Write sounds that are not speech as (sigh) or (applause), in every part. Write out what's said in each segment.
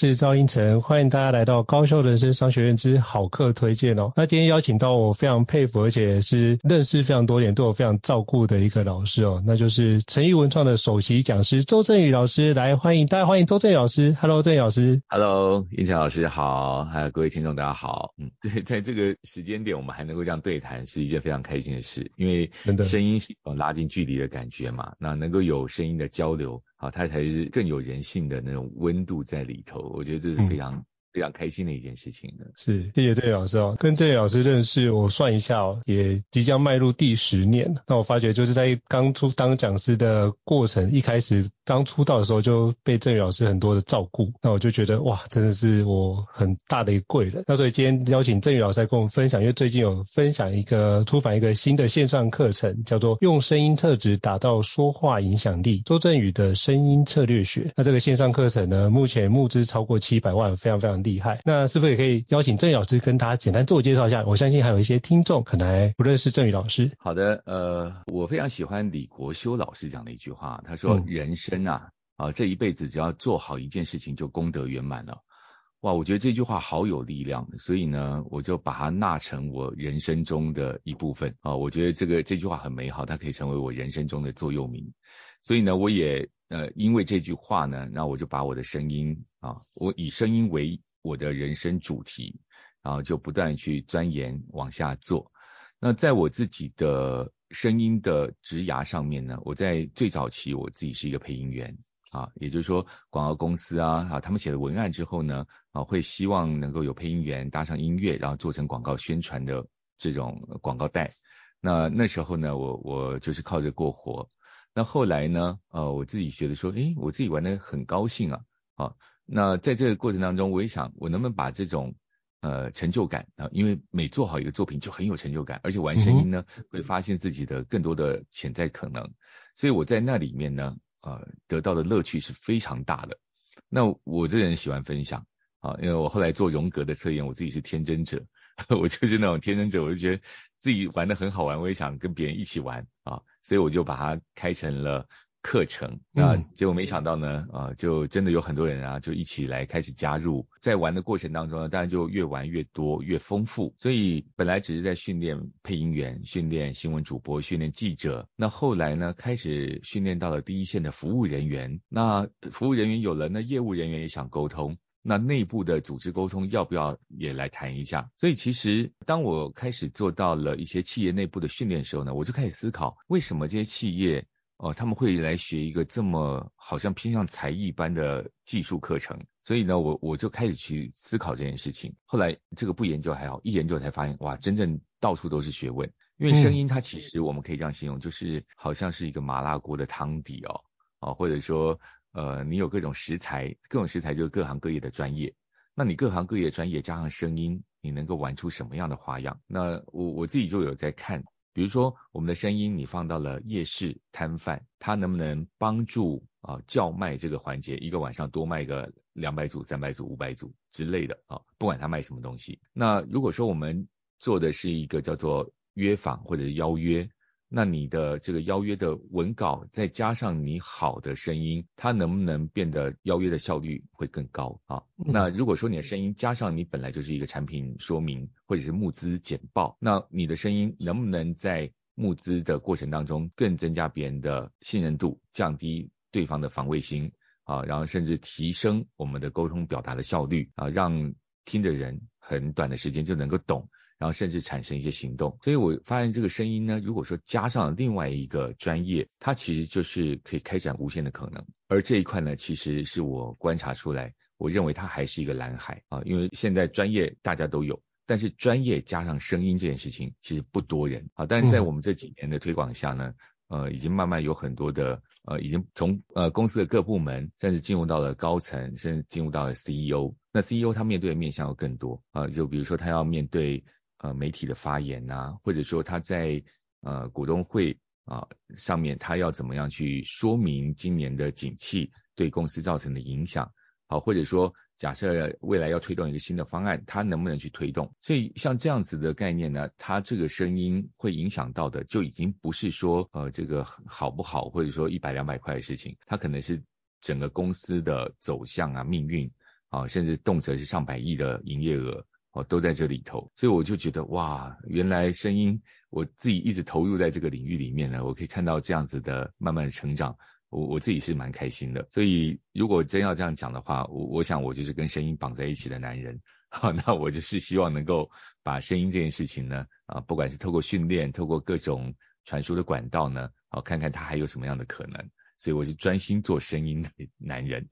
是赵英成，欢迎大家来到高效人生商学院之好课推荐哦。那今天邀请到我非常佩服，而且是认识非常多年，对我非常照顾的一个老师哦，那就是诚毅文创的首席讲师周振宇老师，来欢迎大家，欢迎周振宇老师。Hello，振宇老师。Hello，英成老师好，还有各位听众大家好。嗯，对，(laughs) 在这个时间点我们还能够这样对谈，是一件非常开心的事，因为声音是一种拉近距离的感觉嘛，那能够有声音的交流。好，它才是更有人性的那种温度在里头，我觉得这是非常。嗯非常开心的一件事情的，是谢谢郑宇老师哦，跟郑宇老师认识，我算一下哦，也即将迈入第十年。那我发觉就是在刚出当讲师的过程，一开始刚出道的时候就被郑宇老师很多的照顾，那我就觉得哇，真的是我很大的一个贵人。那所以今天邀请郑宇老师来跟我们分享，因为最近有分享一个出版一个新的线上课程，叫做用声音特质打造说话影响力，周震宇的声音策略学。那这个线上课程呢，目前募资超过七百万，非常非常厉害，那是不是也可以邀请郑宇老师跟大家简单自我介绍一下？我相信还有一些听众可能还不认识郑宇老师。好的，呃，我非常喜欢李国修老师讲的一句话，他说：“人生啊，啊，这一辈子只要做好一件事情，就功德圆满了。”哇，我觉得这句话好有力量，所以呢，我就把它纳成我人生中的一部分啊。我觉得这个这句话很美好，它可以成为我人生中的座右铭。所以呢，我也呃，因为这句话呢，那我就把我的声音啊，我以声音为我的人生主题，然后就不断去钻研往下做。那在我自己的声音的职涯上面呢，我在最早期我自己是一个配音员啊，也就是说广告公司啊啊，他们写了文案之后呢啊，会希望能够有配音员搭上音乐，然后做成广告宣传的这种广告带。那那时候呢，我我就是靠着过活。那后来呢，呃，我自己觉得说，诶，我自己玩得很高兴啊啊。那在这个过程当中，我也想，我能不能把这种呃成就感啊，因为每做好一个作品就很有成就感，而且玩声音呢，会发现自己的更多的潜在可能，所以我在那里面呢，呃，得到的乐趣是非常大的。那我这人喜欢分享啊，因为我后来做荣格的测验，我自己是天真者，(laughs) 我就是那种天真者，我就觉得自己玩的很好玩，我也想跟别人一起玩啊，所以我就把它开成了。课程，那结果没想到呢，啊，就真的有很多人啊，就一起来开始加入，在玩的过程当中呢，当然就越玩越多，越丰富。所以本来只是在训练配音员、训练新闻主播、训练记者，那后来呢，开始训练到了第一线的服务人员。那服务人员有了，那业务人员也想沟通，那内部的组织沟通要不要也来谈一下？所以其实当我开始做到了一些企业内部的训练的时候呢，我就开始思考，为什么这些企业哦，他们会来学一个这么好像偏向才艺般的技术课程，所以呢，我我就开始去思考这件事情。后来这个不研究还好，一研究才发现，哇，真正到处都是学问。因为声音它其实我们可以这样形容，就是好像是一个麻辣锅的汤底哦，啊，或者说呃，你有各种食材，各种食材就是各行各业的专业。那你各行各业的专业加上声音，你能够玩出什么样的花样？那我我自己就有在看。比如说，我们的声音你放到了夜市摊贩，他能不能帮助啊叫卖这个环节，一个晚上多卖个两百组、三百组、五百组之类的啊，不管他卖什么东西。那如果说我们做的是一个叫做约访或者是邀约。那你的这个邀约的文稿，再加上你好的声音，它能不能变得邀约的效率会更高啊？那如果说你的声音加上你本来就是一个产品说明或者是募资简报，那你的声音能不能在募资的过程当中更增加别人的信任度，降低对方的防卫心啊，然后甚至提升我们的沟通表达的效率啊，让听的人很短的时间就能够懂。然后甚至产生一些行动，所以我发现这个声音呢，如果说加上另外一个专业，它其实就是可以开展无限的可能。而这一块呢，其实是我观察出来，我认为它还是一个蓝海啊，因为现在专业大家都有，但是专业加上声音这件事情其实不多人啊。但是在我们这几年的推广下呢，呃，已经慢慢有很多的呃，已经从呃公司的各部门，甚至进入到了高层，甚至进入到了 CEO。那 CEO 他面对的面向要更多啊，就比如说他要面对呃媒体的发言呐、或者说他在呃股东会啊上面他要怎么样去说明今年的景气对公司造成的影响，好，或者说。假设未来要推动一个新的方案，他能不能去推动？所以像这样子的概念呢，它这个声音会影响到的，就已经不是说呃这个好不好，或者说一百两百块的事情，它可能是整个公司的走向啊、命运啊，甚至动辄是上百亿的营业额都在这里头。所以我就觉得哇，原来声音我自己一直投入在这个领域里面呢，我可以看到这样子的慢慢的成长。我我自己是蛮开心的，所以如果真要这样讲的话，我我想我就是跟声音绑在一起的男人，好，那我就是希望能够把声音这件事情呢，啊，不管是透过训练，透过各种传输的管道呢，好，看看它还有什么样的可能，所以我是专心做声音的男人。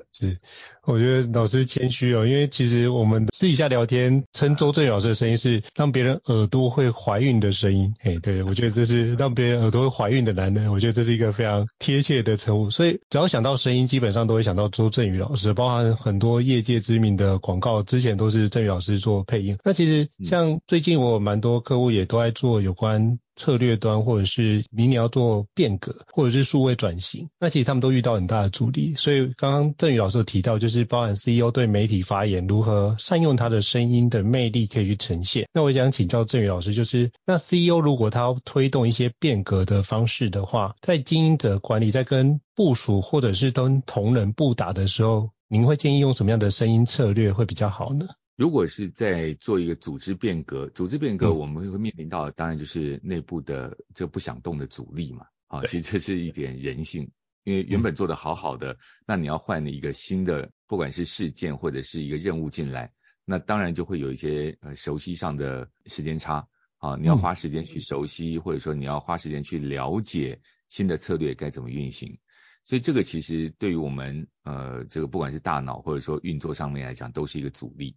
(laughs) 是，我觉得老师谦虚哦，因为其实我们私底下聊天称周正宇老师的声音是让别人耳朵会怀孕的声音，哎，对，我觉得这是让别人耳朵会怀孕的男人，我觉得这是一个非常贴切的称呼，所以只要想到声音，基本上都会想到周正宇老师，包含很多业界知名的广告，之前都是震宇老师做配音。那其实像最近我有蛮多客户也都在做有关。策略端，或者是明年要做变革，或者是数位转型，那其实他们都遇到很大的阻力。所以刚刚郑宇老师提到，就是包含 CEO 对媒体发言如何善用他的声音的魅力可以去呈现。那我想请教郑宇老师，就是那 CEO 如果他要推动一些变革的方式的话，在经营者管理，在跟部属或者是跟同仁布达的时候，您会建议用什么样的声音策略会比较好呢？如果是在做一个组织变革，组织变革我们会面临到的当然就是内部的这不想动的阻力嘛。啊，其实这是一点人性，因为原本做的好好的，那你要换一个新的，不管是事件或者是一个任务进来，那当然就会有一些呃熟悉上的时间差啊，你要花时间去熟悉，或者说你要花时间去了解新的策略该怎么运行，所以这个其实对于我们呃这个不管是大脑或者说运作上面来讲，都是一个阻力。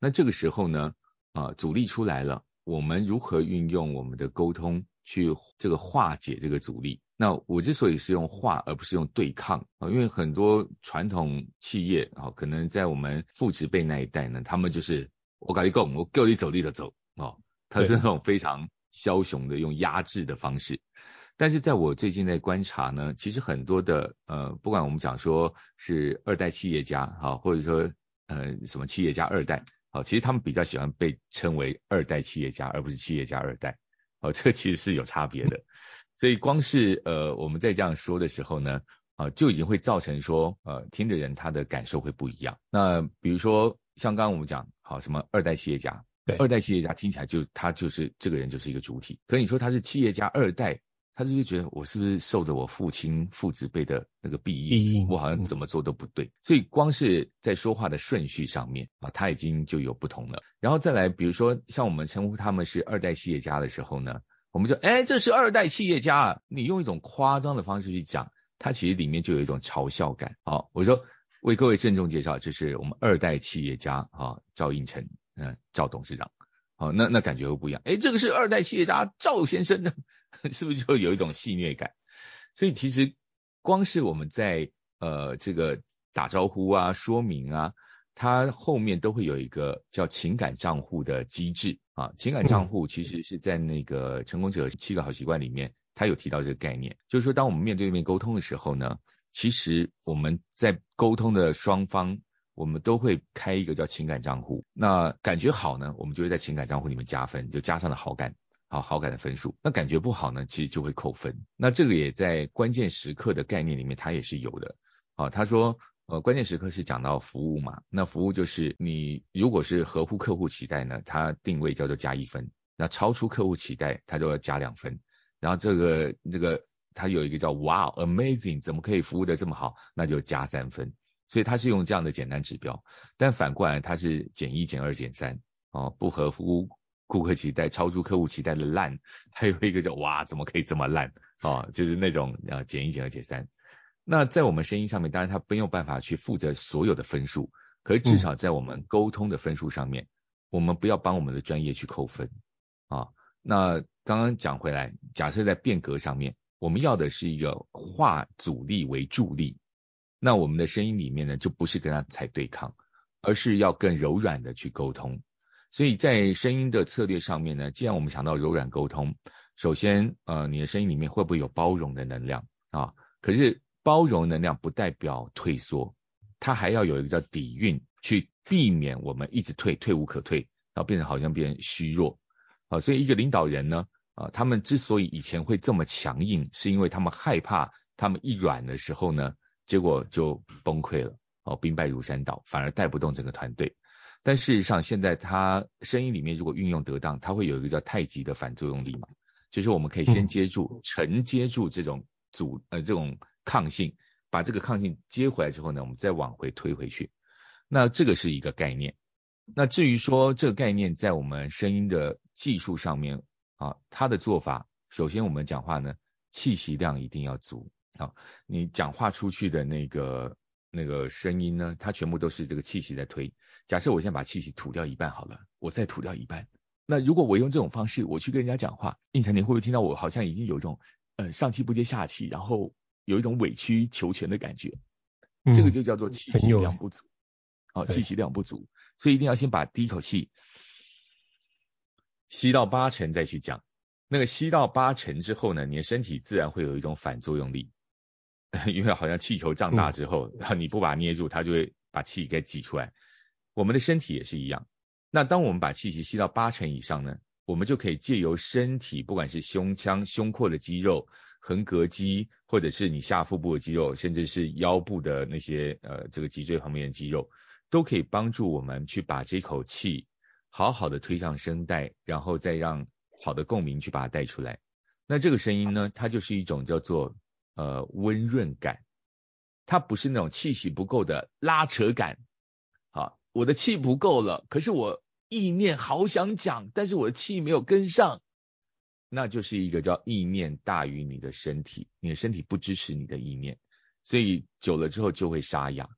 那这个时候呢，啊，阻力出来了，我们如何运用我们的沟通去这个化解这个阻力？那我之所以是用化而不是用对抗啊，因为很多传统企业啊，可能在我们父执辈那一代呢，他们就是我搞一个，我够你走你的走啊，他是那种非常枭雄的用压制的方式。但是在我最近在观察呢，其实很多的呃，不管我们讲说是二代企业家啊，或者说呃什么企业家二代。好，其实他们比较喜欢被称为二代企业家，而不是企业家二代。哦，这其实是有差别的。所以光是呃我们在这样说的时候呢，啊就已经会造成说呃听的人他的感受会不一样。那比如说像刚刚我们讲，好什么二代企业家，对，二代企业家听起来就他就是这个人就是一个主体。可你说他是企业家二代。他是不是觉得我是不是受着我父亲父子辈的那个庇荫，我好像怎么做都不对，所以光是在说话的顺序上面啊，他已经就有不同了。然后再来，比如说像我们称呼他们是二代企业家的时候呢，我们就哎，这是二代企业家啊，你用一种夸张的方式去讲，他其实里面就有一种嘲笑感。好，我说为各位郑重介绍，这是我们二代企业家啊，赵应成，嗯，赵董事长。好，那那感觉会不一样。哎，这个是二代企业家赵先生的。(laughs) 是不是就有一种戏谑感？所以其实光是我们在呃这个打招呼啊、说明啊，它后面都会有一个叫情感账户的机制啊。情感账户其实是在那个成功者七个好习惯里面，他有提到这个概念，就是说当我们面对面沟通的时候呢，其实我们在沟通的双方，我们都会开一个叫情感账户。那感觉好呢，我们就会在情感账户里面加分，就加上了好感。好好感的分数，那感觉不好呢，其实就会扣分。那这个也在关键时刻的概念里面，它也是有的。啊，他说，呃，关键时刻是讲到服务嘛，那服务就是你如果是合乎客户期待呢，它定位叫做加一分，那超出客户期待，它就要加两分。然后这个这个它有一个叫 Wow Amazing，怎么可以服务的这么好，那就加三分。所以它是用这样的简单指标，但反过来它是减一减二减三，哦，不合乎。顾客期待超出客户期待的烂，(laughs) 还有一个叫哇，怎么可以这么烂啊？就是那种啊减一减二减三。那在我们声音上面，当然他没有办法去负责所有的分数，可是至少在我们沟通的分数上面，我们不要帮我们的专业去扣分啊。那刚刚讲回来，假设在变革上面，我们要的是一个化阻力为助力，那我们的声音里面呢，就不是跟他才对抗，而是要更柔软的去沟通。所以在声音的策略上面呢，既然我们想到柔软沟通，首先呃，你的声音里面会不会有包容的能量啊？可是包容能量不代表退缩，它还要有一个叫底蕴，去避免我们一直退，退无可退，然后变成好像变虚弱。啊，所以一个领导人呢，啊，他们之所以以前会这么强硬，是因为他们害怕他们一软的时候呢，结果就崩溃了，哦，兵败如山倒，反而带不动整个团队。但事实上，现在它声音里面如果运用得当，它会有一个叫太极的反作用力嘛，就是我们可以先接住、承接住这种阻呃这种抗性，把这个抗性接回来之后呢，我们再往回推回去。那这个是一个概念。那至于说这个概念在我们声音的技术上面啊，它的做法，首先我们讲话呢，气息量一定要足啊，你讲话出去的那个那个声音呢，它全部都是这个气息在推。假设我先把气息吐掉一半好了，我再吐掉一半。那如果我用这种方式我去跟人家讲话，应成，你会不会听到我好像已经有一种呃上气不接下气，然后有一种委曲求全的感觉？嗯、这个就叫做气息量不足。哦，气息量不足，所以一定要先把第一口气吸到八成再去讲。那个吸到八成之后呢，你的身体自然会有一种反作用力，因为好像气球胀大之后，然后你不把它捏住，它就会把气给挤出来。我们的身体也是一样。那当我们把气息吸到八成以上呢，我们就可以借由身体，不管是胸腔、胸廓的肌肉、横膈肌，或者是你下腹部的肌肉，甚至是腰部的那些呃这个脊椎旁边的肌肉。都可以帮助我们去把这口气好好的推上声带，然后再让好的共鸣去把它带出来。那这个声音呢，它就是一种叫做呃温润感，它不是那种气息不够的拉扯感。好，我的气不够了，可是我意念好想讲，但是我的气没有跟上，那就是一个叫意念大于你的身体，你的身体不支持你的意念，所以久了之后就会沙哑。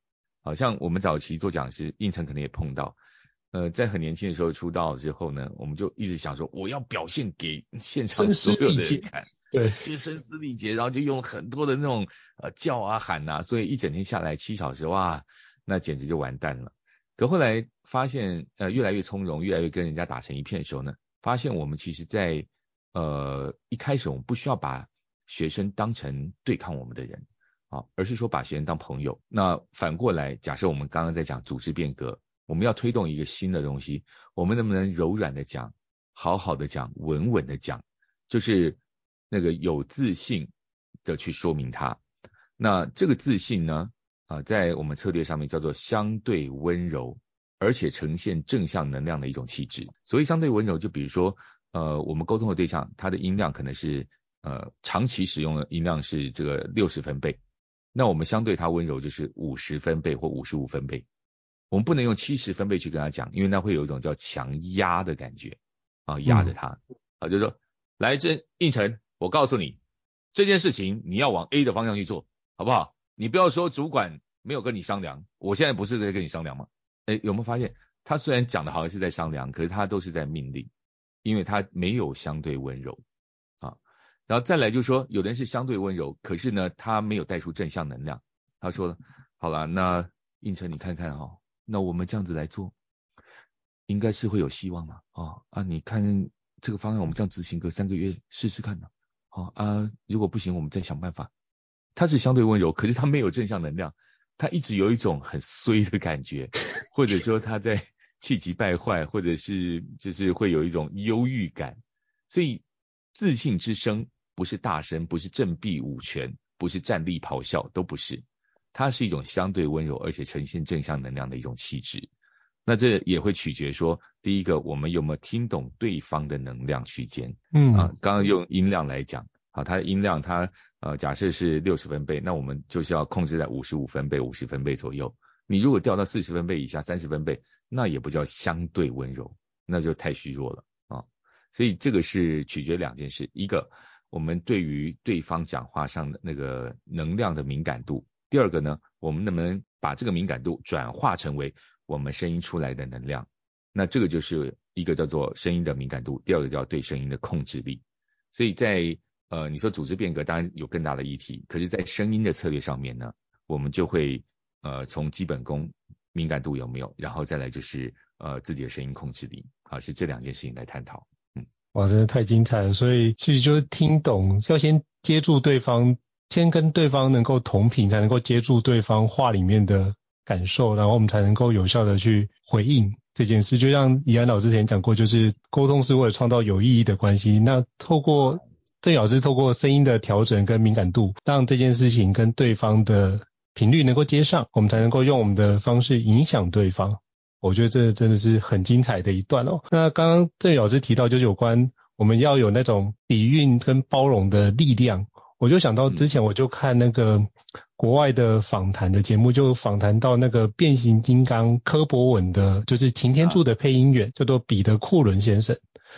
好像我们早期做讲师，应成可能也碰到，呃，在很年轻的时候出道之后呢，我们就一直想说，我要表现给现场所有的人看，对，(laughs) 就声嘶力竭，然后就用很多的那种呃叫啊喊啊，所以一整天下来七小时，哇，那简直就完蛋了。可后来发现，呃，越来越从容，越来越跟人家打成一片的时候呢，发现我们其实在呃一开始我们不需要把学生当成对抗我们的人。啊，而是说把学生当朋友。那反过来，假设我们刚刚在讲组织变革，我们要推动一个新的东西，我们能不能柔软的讲，好好的讲，稳稳的讲，就是那个有自信的去说明它。那这个自信呢，啊，在我们策略上面叫做相对温柔，而且呈现正向能量的一种气质。所以相对温柔，就比如说，呃，我们沟通的对象，他的音量可能是，呃，长期使用的音量是这个六十分贝。那我们相对他温柔就是五十分贝或五十五分贝，我们不能用七十分贝去跟他讲，因为那会有一种叫强压的感觉啊，压着他啊，就是说，来，这胤丞，我告诉你这件事情你要往 A 的方向去做，好不好？你不要说主管没有跟你商量，我现在不是在跟你商量吗？诶，有没有发现他虽然讲的好像是在商量，可是他都是在命令，因为他没有相对温柔啊。然后再来就是说，有的人是相对温柔，可是呢，他没有带出正向能量。他说：“好了，那胤丞你看看哈、哦，那我们这样子来做，应该是会有希望嘛？啊啊，你看这个方案，我们这样执行个三个月试试看呢。好啊，如果不行，我们再想办法。”他是相对温柔，可是他没有正向能量，他一直有一种很衰的感觉，或者说他在 (laughs) 气急败坏，或者是就是会有一种忧郁感，所以自信之声。不是大声，不是振臂舞拳，不是站立咆哮，都不是。它是一种相对温柔，而且呈现正向能量的一种气质。那这也会取决说，第一个，我们有没有听懂对方的能量区间？嗯啊，刚刚用音量来讲，好，它的音量它呃假设是六十分贝，那我们就是要控制在五十五分贝、五十分贝左右。你如果掉到四十分贝以下、三十分贝，那也不叫相对温柔，那就太虚弱了啊。所以这个是取决两件事，一个。我们对于对方讲话上的那个能量的敏感度，第二个呢，我们能不能把这个敏感度转化成为我们声音出来的能量？那这个就是一个叫做声音的敏感度，第二个叫对声音的控制力。所以在呃你说组织变革当然有更大的议题，可是，在声音的策略上面呢，我们就会呃从基本功敏感度有没有，然后再来就是呃自己的声音控制力啊，是这两件事情来探讨。嗯，哇，真的太精彩了。所以其实就是听懂，要先接住对方，先跟对方能够同频，才能够接住对方话里面的感受，然后我们才能够有效的去回应这件事。就像怡安老师之前讲过，就是沟通是为了创造有意义的关系。那透过郑老师透过声音的调整跟敏感度，让这件事情跟对方的频率能够接上，我们才能够用我们的方式影响对方。我觉得这真的是很精彩的一段哦。那刚刚郑老师提到，就是有关我们要有那种底蕴跟包容的力量。我就想到之前我就看那个国外的访谈的节目，就访谈到那个变形金刚柯博文的，就是擎天柱的配音员，叫做彼得库伦先生。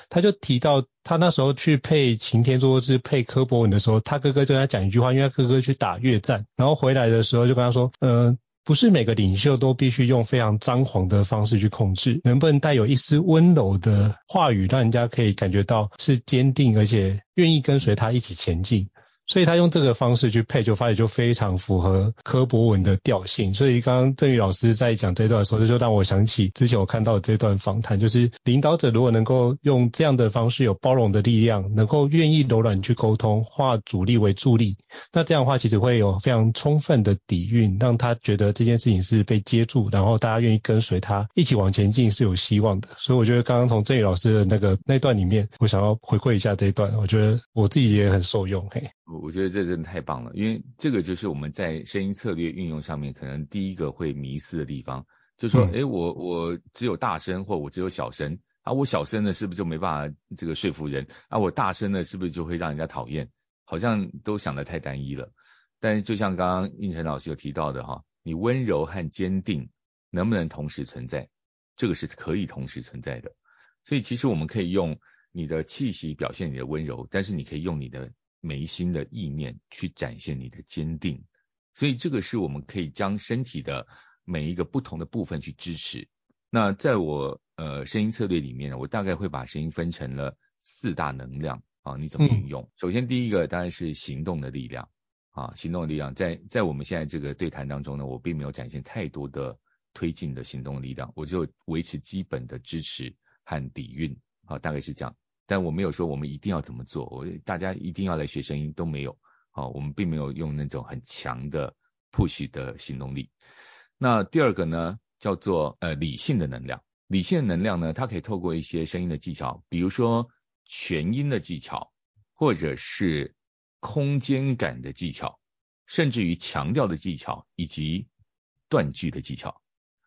他就提到他那时候去配擎天柱，是配柯博文的时候，他哥哥就跟他讲一句话，因为他哥哥去打越战，然后回来的时候就跟他说，嗯，不是每个领袖都必须用非常张狂的方式去控制，能不能带有一丝温柔的话语，让人家可以感觉到是坚定而且愿意跟随他一起前进。所以他用这个方式去配，就发现就非常符合柯博文的调性。所以刚刚郑宇老师在讲这段的时候，就让我想起之前我看到的这段访谈，就是领导者如果能够用这样的方式，有包容的力量，能够愿意柔软去沟通，化阻力为助力，那这样的话其实会有非常充分的底蕴，让他觉得这件事情是被接住，然后大家愿意跟随他一起往前进是有希望的。所以我觉得刚刚从郑宇老师的那个那段里面，我想要回馈一下这一段，我觉得我自己也很受用。嘿。我觉得这真的太棒了，因为这个就是我们在声音策略运用上面可能第一个会迷失的地方，就是说，诶，我我只有大声或我只有小声啊，我小声呢是不是就没办法这个说服人啊？我大声呢是不是就会让人家讨厌？好像都想得太单一了。但是就像刚刚胤丞老师有提到的哈，你温柔和坚定能不能同时存在？这个是可以同时存在的。所以其实我们可以用你的气息表现你的温柔，但是你可以用你的。眉心的意念去展现你的坚定，所以这个是我们可以将身体的每一个不同的部分去支持。那在我呃声音策略里面呢，我大概会把声音分成了四大能量啊，你怎么运用？嗯、首先第一个当然是行动的力量啊，行动的力量在在我们现在这个对谈当中呢，我并没有展现太多的推进的行动力量，我就维持基本的支持和底蕴啊，大概是这样。但我没有说我们一定要怎么做，我大家一定要来学声音都没有，好，我们并没有用那种很强的 push 的行动力。那第二个呢，叫做呃理性的能量，理性的能量呢，它可以透过一些声音的技巧，比如说全音的技巧，或者是空间感的技巧，甚至于强调的技巧以及断句的技巧，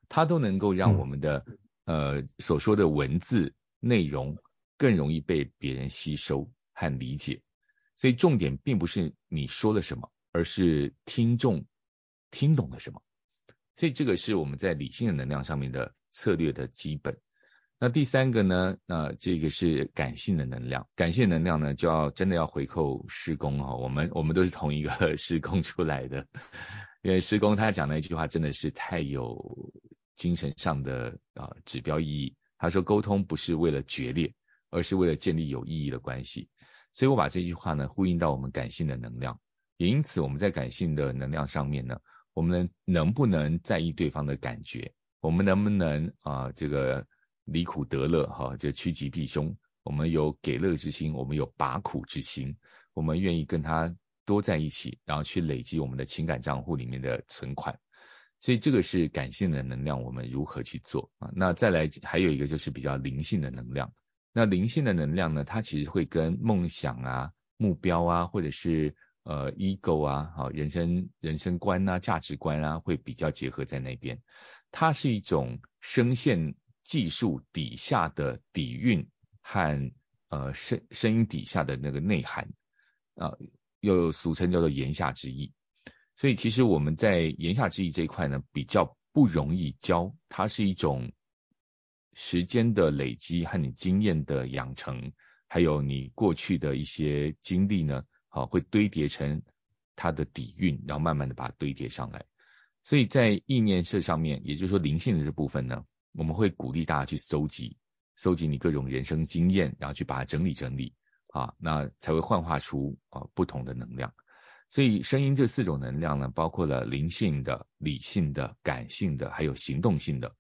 它都能够让我们的、嗯、呃所说的文字内容。更容易被别人吸收和理解，所以重点并不是你说了什么，而是听众听懂了什么。所以这个是我们在理性的能量上面的策略的基本。那第三个呢？那这个是感性的能量。感性能量呢，就要真的要回扣师公哈，我们我们都是同一个 (laughs) 师公出来的，因为师公他讲那句话真的是太有精神上的啊指标意义。他说沟通不是为了决裂。而是为了建立有意义的关系，所以我把这句话呢呼应到我们感性的能量，也因此我们在感性的能量上面呢，我们能不能在意对方的感觉？我们能不能啊这个离苦得乐哈，就趋吉避凶？我们有给乐之心，我们有拔苦之心，我们愿意跟他多在一起，然后去累积我们的情感账户里面的存款。所以这个是感性的能量，我们如何去做啊？那再来还有一个就是比较灵性的能量。那灵性的能量呢，它其实会跟梦想啊、目标啊，或者是呃 ego 啊、好人生人生观啊、价值观啊，会比较结合在那边。它是一种声线技术底下的底蕴和呃声声音底下的那个内涵啊，又俗称叫做言下之意。所以其实我们在言下之意这一块呢，比较不容易教，它是一种。时间的累积和你经验的养成，还有你过去的一些经历呢，好，会堆叠成它的底蕴，然后慢慢的把它堆叠上来。所以在意念设上面，也就是说灵性的这部分呢，我们会鼓励大家去搜集，搜集你各种人生经验，然后去把它整理整理，啊，那才会幻化出啊不同的能量。所以声音这四种能量呢，包括了灵性的、理性的、感性的，还有行动性的，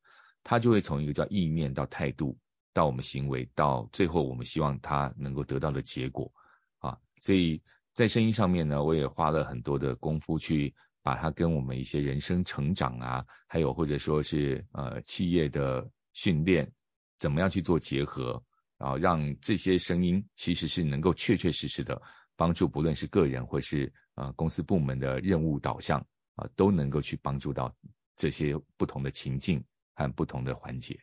他就会从一个叫意念到态度，到我们行为，到最后我们希望他能够得到的结果，啊，所以在声音上面呢，我也花了很多的功夫去。把它跟我们一些人生成长啊，还有或者说是呃企业的训练，怎么样去做结合，然后让这些声音其实是能够确确实实的帮助，不论是个人或是呃公司部门的任务导向啊，都能够去帮助到这些不同的情境和不同的环节。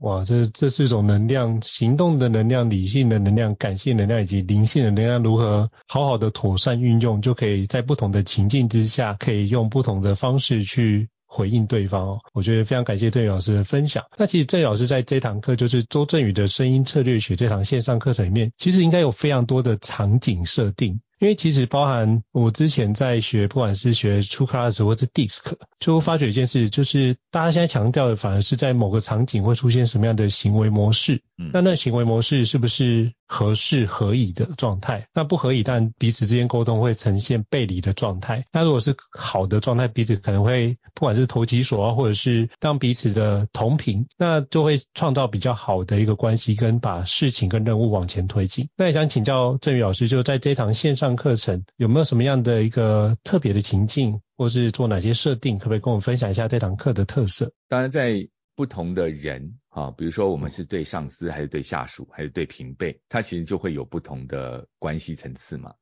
哇，这这是一种能量，行动的能量、理性的能量、感性能量以及灵性的能量，如何好好的妥善运用，就可以在不同的情境之下，可以用不同的方式去回应对方。我觉得非常感谢郑宇老师的分享。那其实郑宇老师在这堂课，就是周震宇的声音策略学这堂线上课程里面，其实应该有非常多的场景设定。因为其实包含我之前在学，不管是学 True Class 或者 DISC，就发觉一件事，就是大家现在强调的反而是在某个场景会出现什么样的行为模式。嗯，那那行为模式是不是合适合宜的状态？那不合宜，但彼此之间沟通会呈现背离的状态。那如果是好的状态，彼此可能会不管是投其所好，或者是当彼此的同频，那就会创造比较好的一个关系，跟把事情跟任务往前推进。那也想请教郑宇老师，就在这堂线上。上课程有没有什么样的一个特别的情境，或是做哪些设定？可不可以跟我们分享一下这堂课的特色？当然，在不同的人啊，比如说我们是对上司，还是对下属，还是对平辈，他其实就会有不同的关系层次嘛。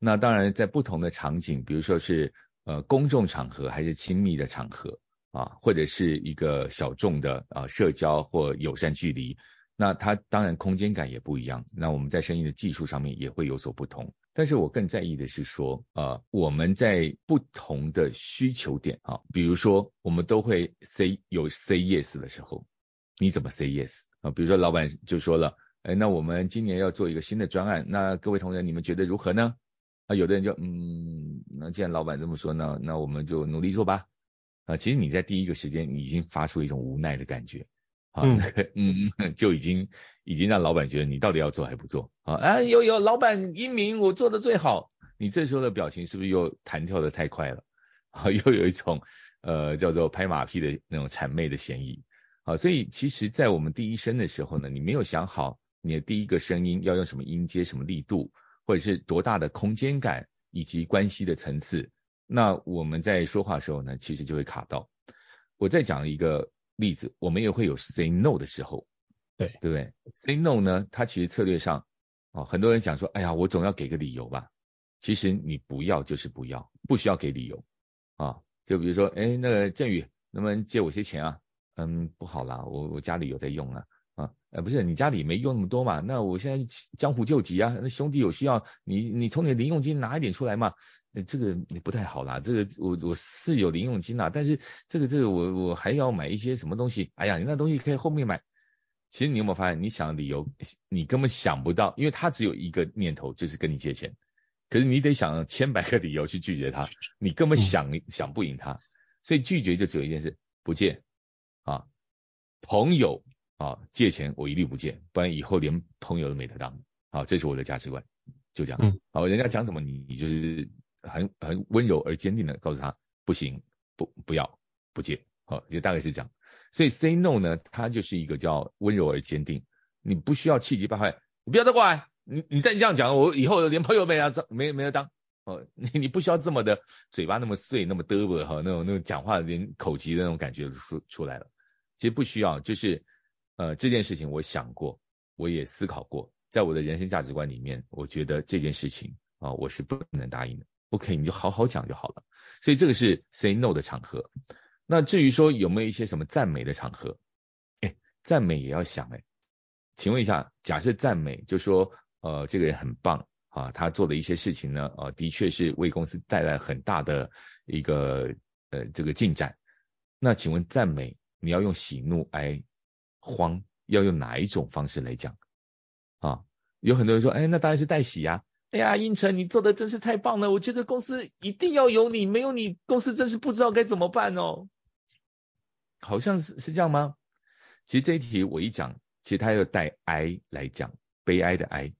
那当然，在不同的场景，比如说是呃公众场合，还是亲密的场合啊，或者是一个小众的啊社交或友善距离，那它当然空间感也不一样。那我们在声音的技术上面也会有所不同。但是我更在意的是说，呃，我们在不同的需求点啊，比如说我们都会 say 有 say yes 的时候，你怎么 say yes 啊？比如说老板就说了，哎，那我们今年要做一个新的专案，那各位同仁你们觉得如何呢？啊，有的人就嗯，那既然老板这么说呢，那我们就努力做吧。啊，其实你在第一个时间已经发出一种无奈的感觉。嗯 (laughs) 嗯嗯，就已经已经让老板觉得你到底要做还不做啊？啊有有，老板英明，我做的最好。你这时候的表情是不是又弹跳的太快了？(laughs) 啊，又有一种呃叫做拍马屁的那种谄媚的嫌疑。啊，所以其实，在我们第一声的时候呢，你没有想好你的第一个声音要用什么音阶、什么力度，或者是多大的空间感以及关系的层次，那我们在说话的时候呢，其实就会卡到。我再讲一个。例子，我们也会有 say no 的时候，对对不对？say no 呢，它其实策略上，哦，很多人讲说，哎呀，我总要给个理由吧。其实你不要就是不要，不需要给理由啊。就比如说，哎，那个振宇，能不能借我些钱啊？嗯，不好啦，我我家里有在用啊。啊，呃，不是，你家里没用那么多嘛？那我现在江湖救急啊，那兄弟有需要，你你从你的零用金拿一点出来嘛。这个你不太好啦，这个我我是有零用金啦，但是这个这个我我还要买一些什么东西，哎呀，你那东西可以后面买。其实你有没有发现，你想的理由你根本想不到，因为他只有一个念头，就是跟你借钱，可是你得想千百个理由去拒绝他，你根本想想不赢他，所以拒绝就只有一件事，不借啊。朋友啊借钱我一律不借，不然以后连朋友都没得当。好，这是我的价值观，就这样。好，人家讲什么你你就是。很很温柔而坚定的告诉他，不行，不不要，不接，好，就大概是这样。所以 say no 呢，它就是一个叫温柔而坚定，你不需要气急败坏，你不要再过来，你你再这样讲，我以后连朋友没得没没得当，哦，你你不需要这么的嘴巴那么碎，那么嘚啵哈，那种那种讲话连口急的那种感觉出出来了。其实不需要，就是呃这件事情我想过，我也思考过，在我的人生价值观里面，我觉得这件事情啊，我是不能答应的。OK，你就好好讲就好了。所以这个是 say no 的场合。那至于说有没有一些什么赞美的场合？哎，赞美也要想哎。请问一下，假设赞美就说呃这个人很棒啊，他做的一些事情呢，呃的确是为公司带来很大的一个呃这个进展。那请问赞美你要用喜怒哀欢，要用哪一种方式来讲啊？有很多人说，哎，那当然是带喜呀。哎呀，英成，你做的真是太棒了！我觉得公司一定要有你，没有你，公司真是不知道该怎么办哦。好像是是这样吗？其实这一题我一讲，其实它要带哀来讲，悲哀的哀，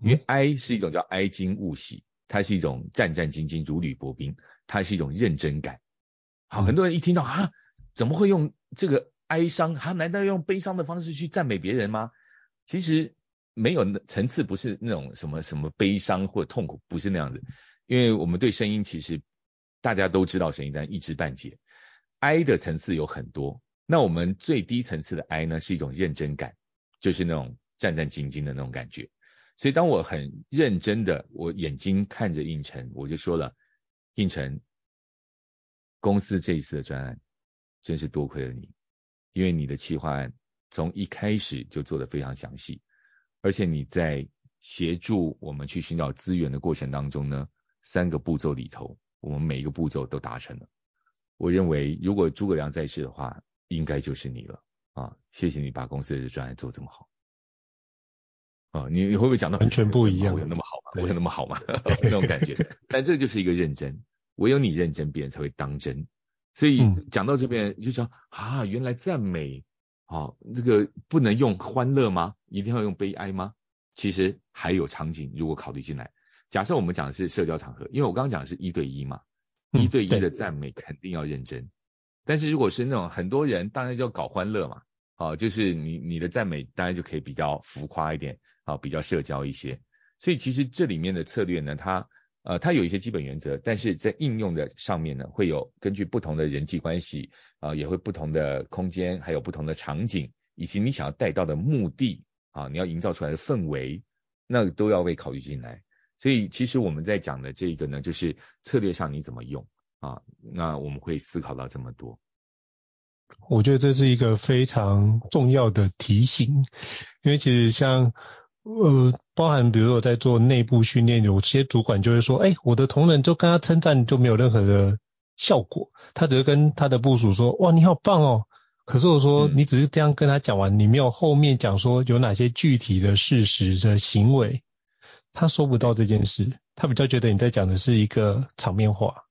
因为哀是一种叫哀矜勿喜，它是一种战战兢兢、如履薄冰，它是一种认真感。好，很多人一听到啊，怎么会用这个哀伤？他难道要用悲伤的方式去赞美别人吗？其实没有那层次，不是那种什么什么悲伤或痛苦，不是那样的。因为我们对声音其实大家都知道声音，但一知半解。哀的层次有很多。那我们最低层次的哀呢，是一种认真感，就是那种战战兢兢的那种感觉。所以当我很认真的，我眼睛看着应晨，我就说了，应晨，公司这一次的专案，真是多亏了你，因为你的企划案从一开始就做得非常详细，而且你在协助我们去寻找资源的过程当中呢，三个步骤里头，我们每一个步骤都达成了。我认为如果诸葛亮在世的话，应该就是你了啊！谢谢你把公司的专案做这么好啊！你你会不会讲到完全不一样？我有那么好吗？我有那么好吗？(laughs) 那种感觉。但这就是一个认真，唯有你认真，别人才会当真。所以讲到这边就讲啊，原来赞美啊，这个不能用欢乐吗？一定要用悲哀吗？其实还有场景，如果考虑进来，假设我们讲的是社交场合，因为我刚刚讲的是一对一嘛，一对一的赞美肯定要认真。但是如果是那种很多人，当然就要搞欢乐嘛，哦，就是你你的赞美当然就可以比较浮夸一点，啊，比较社交一些。所以其实这里面的策略呢，它呃它有一些基本原则，但是在应用的上面呢，会有根据不同的人际关系啊，也会不同的空间，还有不同的场景，以及你想要带到的目的啊，你要营造出来的氛围，那都要被考虑进来。所以其实我们在讲的这个呢，就是策略上你怎么用。啊，那我们会思考到这么多。我觉得这是一个非常重要的提醒，因为其实像呃，包含比如说我在做内部训练，有些主管就会说，哎，我的同仁就跟他称赞就没有任何的效果，他只是跟他的部署说，哇，你好棒哦。可是我说，你只是这样跟他讲完，你没有后面讲说有哪些具体的事实的行为，他说不到这件事，他比较觉得你在讲的是一个场面话。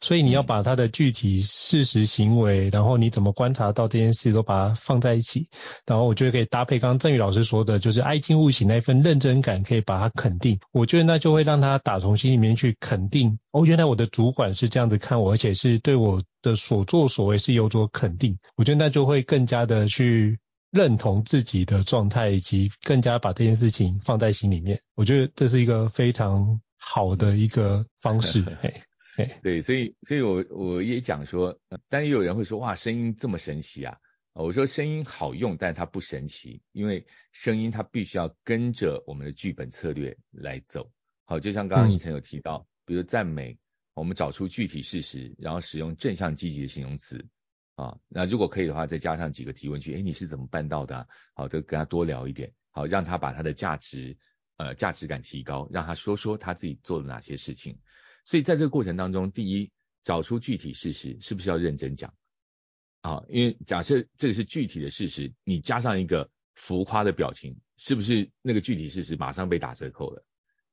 所以你要把他的具体事实行为，然后你怎么观察到这件事都把它放在一起，然后我觉得可以搭配刚刚郑宇老师说的，就是哀矜勿喜那份认真感，可以把它肯定。我觉得那就会让他打从心里面去肯定，哦，原来我的主管是这样子看我，而且是对我的所作所为是有所肯定。我觉得那就会更加的去认同自己的状态，以及更加把这件事情放在心里面。我觉得这是一个非常好的一个方式。(laughs) 嘿。对，所以，所以我我也讲说，但也有人会说，哇，声音这么神奇啊！我说声音好用，但它不神奇，因为声音它必须要跟着我们的剧本策略来走。好，就像刚刚一晨有提到，比如赞美，我们找出具体事实，然后使用正向积极的形容词啊。那如果可以的话，再加上几个提问句，哎，你是怎么办到的啊？好，就跟他多聊一点，好，让他把他的价值，呃，价值感提高，让他说说他自己做了哪些事情。所以在这个过程当中，第一，找出具体事实，是不是要认真讲？啊，因为假设这个是具体的事实，你加上一个浮夸的表情，是不是那个具体事实马上被打折扣了？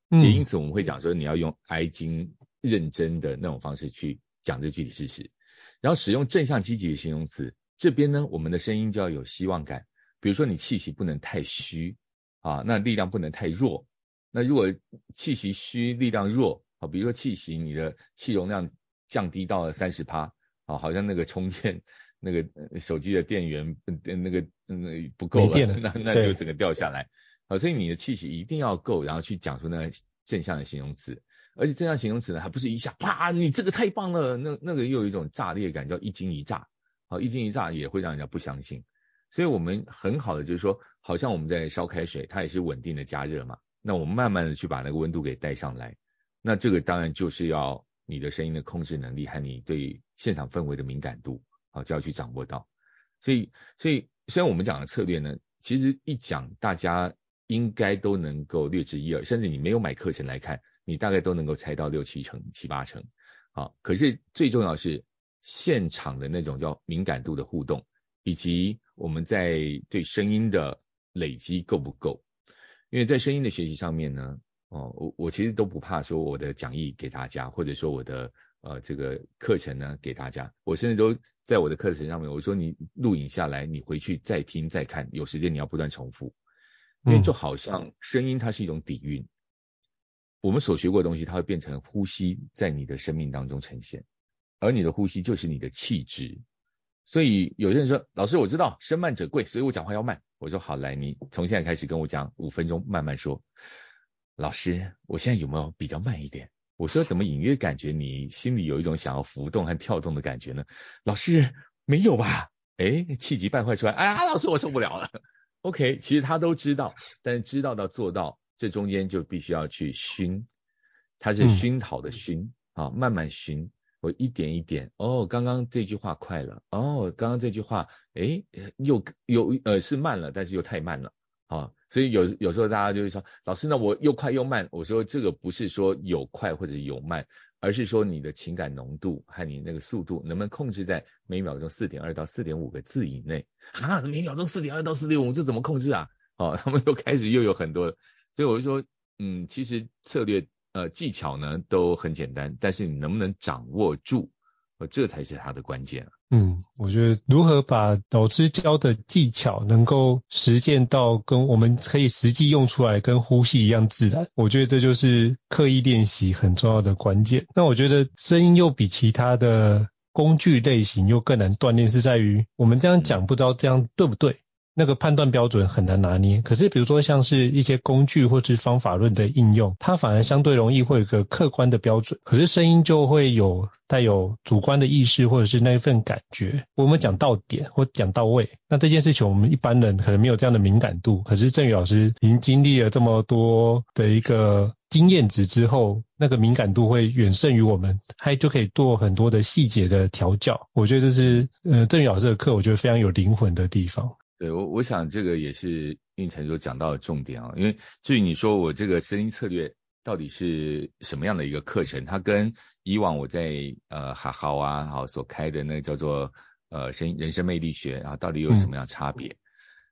嗯。也因此我们会讲说，你要用哀矜认真的那种方式去讲这具体事实，然后使用正向积极的形容词。这边呢，我们的声音就要有希望感。比如说你气息不能太虚啊，那力量不能太弱。那如果气息虚，力量弱。好，比如说气息，你的气容量降低到了三十趴，啊，好像那个充电那个手机的电源，那个嗯不够了，那那就整个掉下来。好，所以你的气息一定要够，然后去讲出那个正向的形容词，而且正向形容词呢，还不是一下啪，你这个太棒了，那那个又有一种炸裂感，叫一惊一乍。好，一惊一乍也会让人家不相信。所以我们很好的就是说，好像我们在烧开水，它也是稳定的加热嘛，那我们慢慢的去把那个温度给带上来。那这个当然就是要你的声音的控制能力和你对现场氛围的敏感度，啊，就要去掌握到。所以，所以虽然我们讲的策略呢，其实一讲大家应该都能够略知一二，甚至你没有买课程来看，你大概都能够猜到六七成、七八成。啊，可是最重要是现场的那种叫敏感度的互动，以及我们在对声音的累积够不够？因为在声音的学习上面呢。哦，我我其实都不怕说我的讲义给大家，或者说我的呃这个课程呢给大家。我甚至都在我的课程上面，我说你录影下来，你回去再听再看，有时间你要不断重复，因为就好像声音它是一种底蕴，我们所学过的东西，它会变成呼吸在你的生命当中呈现，而你的呼吸就是你的气质。所以有些人说，老师我知道声慢者贵，所以我讲话要慢。我说好，来，你从现在开始跟我讲五分钟，慢慢说。老师，我现在有没有比较慢一点？我说怎么隐约感觉你心里有一种想要浮动和跳动的感觉呢？老师没有吧？哎，气急败坏出来，哎呀，老师我受不了了。OK，其实他都知道，但是知道到做到，这中间就必须要去熏，他是熏陶的熏啊，慢慢熏。我一点一点哦，刚刚这句话快了哦，刚刚这句话哎又又呃是慢了，但是又太慢了啊，所以有有时候大家就会说，老师那我又快又慢，我说这个不是说有快或者有慢，而是说你的情感浓度和你那个速度能不能控制在每秒钟四点二到四点五个字以内啊？每秒钟四点二到四点五，这怎么控制啊？哦，(laughs) 他们又开始又有很多，所以我就说，嗯，其实策略。呃，技巧呢都很简单，但是你能不能掌握住，呃，这才是它的关键啊。嗯，我觉得如何把导师教的技巧能够实践到跟我们可以实际用出来，跟呼吸一样自然，我觉得这就是刻意练习很重要的关键。那我觉得声音又比其他的工具类型又更难锻炼，是在于我们这样讲不知道这样对不对。那个判断标准很难拿捏，可是比如说像是一些工具或是方法论的应用，它反而相对容易会有一个客观的标准，可是声音就会有带有主观的意识或者是那一份感觉。我们讲到点或讲到位，那这件事情我们一般人可能没有这样的敏感度，可是震宇老师已经经历了这么多的一个经验值之后，那个敏感度会远胜于我们，他就可以做很多的细节的调教。我觉得这是呃震宇老师的课，我觉得非常有灵魂的地方。对，我我想这个也是胤丞所讲到的重点啊，因为至于你说我这个声音策略到底是什么样的一个课程，它跟以往我在呃哈豪啊好所开的那个叫做呃声人生魅力学啊，到底有什么样差别？嗯、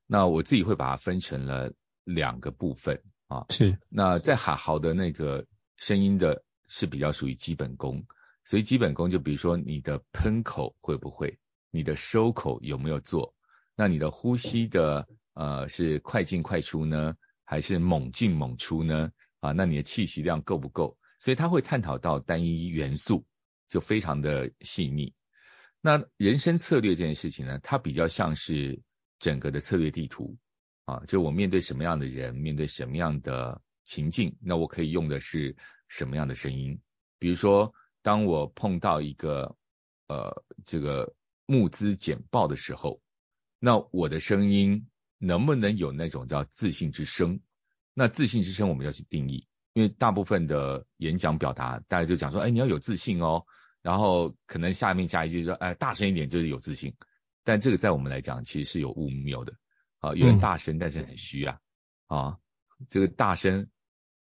那我自己会把它分成了两个部分啊，是。那在哈豪的那个声音的是比较属于基本功，所以基本功就比如说你的喷口会不会，你的收口有没有做。那你的呼吸的呃是快进快出呢，还是猛进猛出呢？啊，那你的气息量够不够？所以他会探讨到单一元素，就非常的细腻。那人生策略这件事情呢，它比较像是整个的策略地图啊，就我面对什么样的人，面对什么样的情境，那我可以用的是什么样的声音？比如说，当我碰到一个呃这个募资简报的时候。那我的声音能不能有那种叫自信之声？那自信之声我们要去定义，因为大部分的演讲表达，大家就讲说，哎，你要有自信哦，然后可能下面加一句说，哎，大声一点就是有自信。但这个在我们来讲，其实是有误谬的啊。有人大声，但是很虚啊，啊，这个大声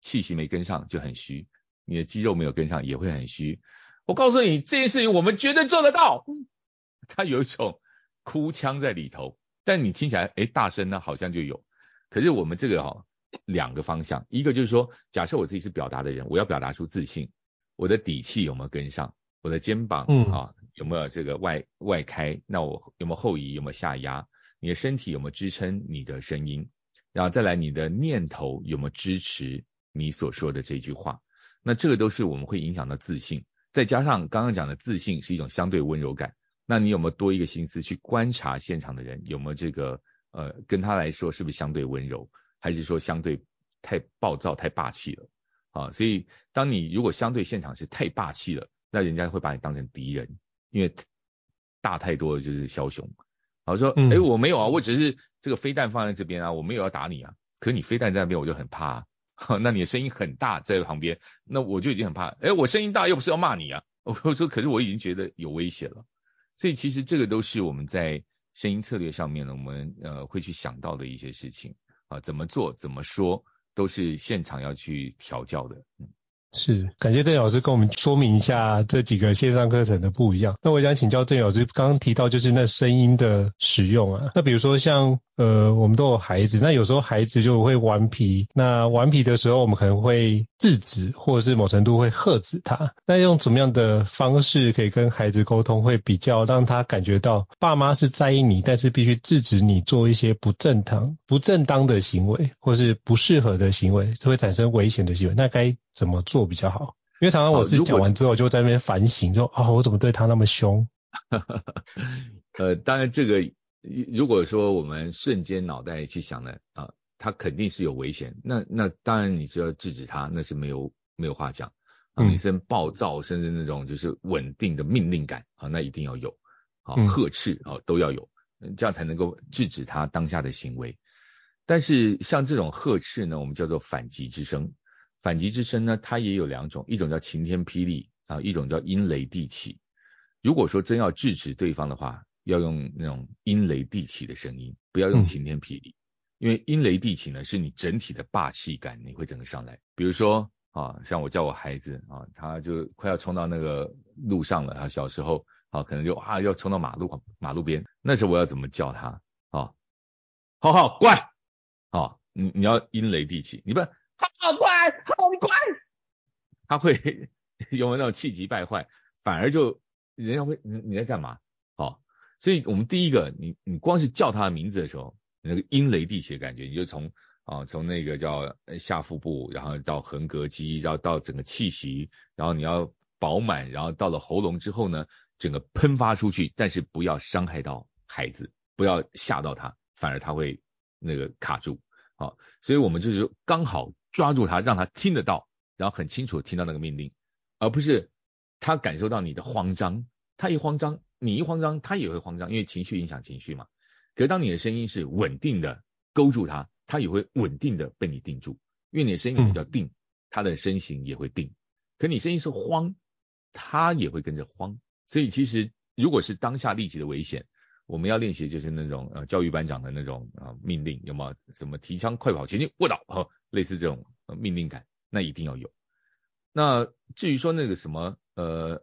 气息没跟上就很虚，你的肌肉没有跟上也会很虚。我告诉你，这件事情我们绝对做得到。(laughs) 他有一种。哭腔在里头，但你听起来，诶，大声呢，好像就有。可是我们这个哈、哦，两个方向，一个就是说，假设我自己是表达的人，我要表达出自信，我的底气有没有跟上？我的肩膀啊，有没有这个外外开？那我有没有后移？有没有下压？你的身体有没有支撑你的声音？然后再来，你的念头有没有支持你所说的这句话？那这个都是我们会影响到自信。再加上刚刚讲的自信是一种相对温柔感。那你有没有多一个心思去观察现场的人有没有这个呃，跟他来说是不是相对温柔，还是说相对太暴躁、太霸气了啊？所以当你如果相对现场是太霸气了，那人家会把你当成敌人，因为大太多的就是枭雄。好说，哎，我没有啊，我只是这个飞弹放在这边啊，我没有要打你啊。可是你飞弹在那边，我就很怕啊。(laughs) 那你的声音很大在旁边，那我就已经很怕。哎，我声音大又不是要骂你啊。(laughs) 我说，可是我已经觉得有威胁了。所以其实这个都是我们在声音策略上面呢，我们呃会去想到的一些事情啊，怎么做怎么说都是现场要去调教的。是，感谢郑老师跟我们说明一下这几个线上课程的不一样。那我想请教郑老师，刚刚提到就是那声音的使用啊，那比如说像呃，我们都有孩子，那有时候孩子就会顽皮，那顽皮的时候我们可能会制止，或者是某程度会喝止他。那用怎么样的方式可以跟孩子沟通，会比较让他感觉到爸妈是在意你，但是必须制止你做一些不正当、不正当的行为，或是不适合的行为，就会产生危险的行为，那该怎么做比较好？因为常常我是讲完之后就在那边反省，说啊、哦，我怎么对他那么凶？(laughs) 呃，当然这个如果说我们瞬间脑袋去想呢，啊，他肯定是有危险。那那当然你就要制止他，那是没有没有话讲。啊，女生暴躁，甚至那种就是稳定的命令感啊，那一定要有。啊，呵斥啊都要有，这样才能够制止他当下的行为。但是像这种呵斥呢，我们叫做反击之声。反击之声呢，它也有两种，一种叫晴天霹雳啊，一种叫阴雷地起。如果说真要制止对方的话，要用那种阴雷地起的声音，不要用晴天霹雳，嗯、因为阴雷地起呢，是你整体的霸气感，你会整个上来。比如说啊，像我叫我孩子啊，他就快要冲到那个路上了，他小时候啊，可能就啊要冲到马路马路边，那时候我要怎么叫他啊？好好乖啊，你你要阴雷地起，你不。好乖，好你乖，他会 (laughs) 有没有那种气急败坏，反而就人家会你你在干嘛？好，所以我们第一个，你你光是叫他的名字的时候，那个阴雷地穴感觉，你就从啊从那个叫下腹部，然后到横膈肌，然后到整个气息，然后你要饱满，然后到了喉咙之后呢，整个喷发出去，但是不要伤害到孩子，不要吓到他，反而他会那个卡住。好，所以我们就是刚好。抓住他，让他听得到，然后很清楚听到那个命令，而不是他感受到你的慌张，他一慌张，你一慌张，他也会慌张，因为情绪影响情绪嘛。可是当你的声音是稳定的，勾住他，他也会稳定的被你定住，因为你的声音比较定，他的身形也会定。可你声音是慌，他也会跟着慌。所以其实如果是当下立即的危险。我们要练习就是那种呃教育班长的那种啊命令，有没有什么提枪快跑前进卧倒哈，类似这种命令感，那一定要有。那至于说那个什么呃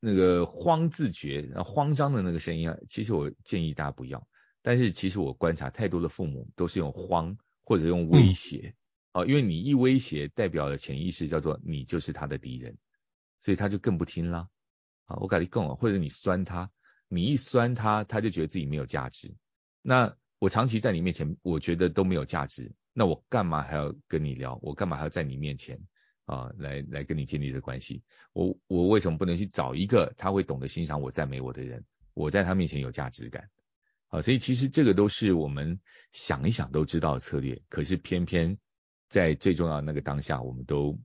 那个慌自觉慌张的那个声音啊，其实我建议大家不要。但是其实我观察太多的父母都是用慌或者用威胁啊，因为你一威胁代表了潜意识叫做你就是他的敌人，所以他就更不听啦啊，我感觉更或者你酸他。你一酸他，他就觉得自己没有价值。那我长期在你面前，我觉得都没有价值。那我干嘛还要跟你聊？我干嘛还要在你面前啊，来来跟你建立这关系？我我为什么不能去找一个他会懂得欣赏我、赞美我的人？我在他面前有价值感啊。所以其实这个都是我们想一想都知道的策略，可是偏偏在最重要的那个当下，我们都